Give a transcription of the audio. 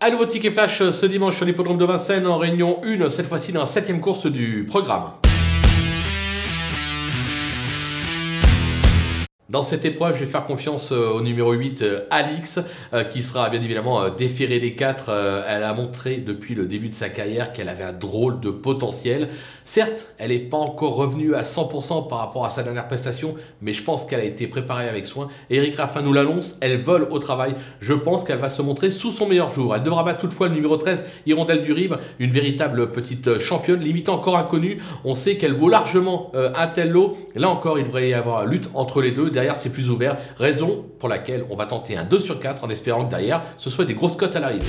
À nouveau ticket flash ce dimanche sur l'hippodrome de Vincennes en réunion 1, cette fois-ci dans la septième course du programme. Dans cette épreuve, je vais faire confiance euh, au numéro 8, euh, Alix, euh, qui sera bien évidemment déféré des 4. Elle a montré depuis le début de sa carrière qu'elle avait un drôle de potentiel. Certes, elle n'est pas encore revenue à 100% par rapport à sa dernière prestation, mais je pense qu'elle a été préparée avec soin. Eric Raffin nous l'annonce, elle vole au travail. Je pense qu'elle va se montrer sous son meilleur jour. Elle devra battre toutefois le numéro 13, Hirondelle du Rib, une véritable petite championne, limite encore inconnue. On sait qu'elle vaut largement un tel lot. Là encore, il devrait y avoir lutte entre les deux derrière c'est plus ouvert, raison pour laquelle on va tenter un 2 sur 4 en espérant que derrière ce soit des grosses cotes à l'arrivée.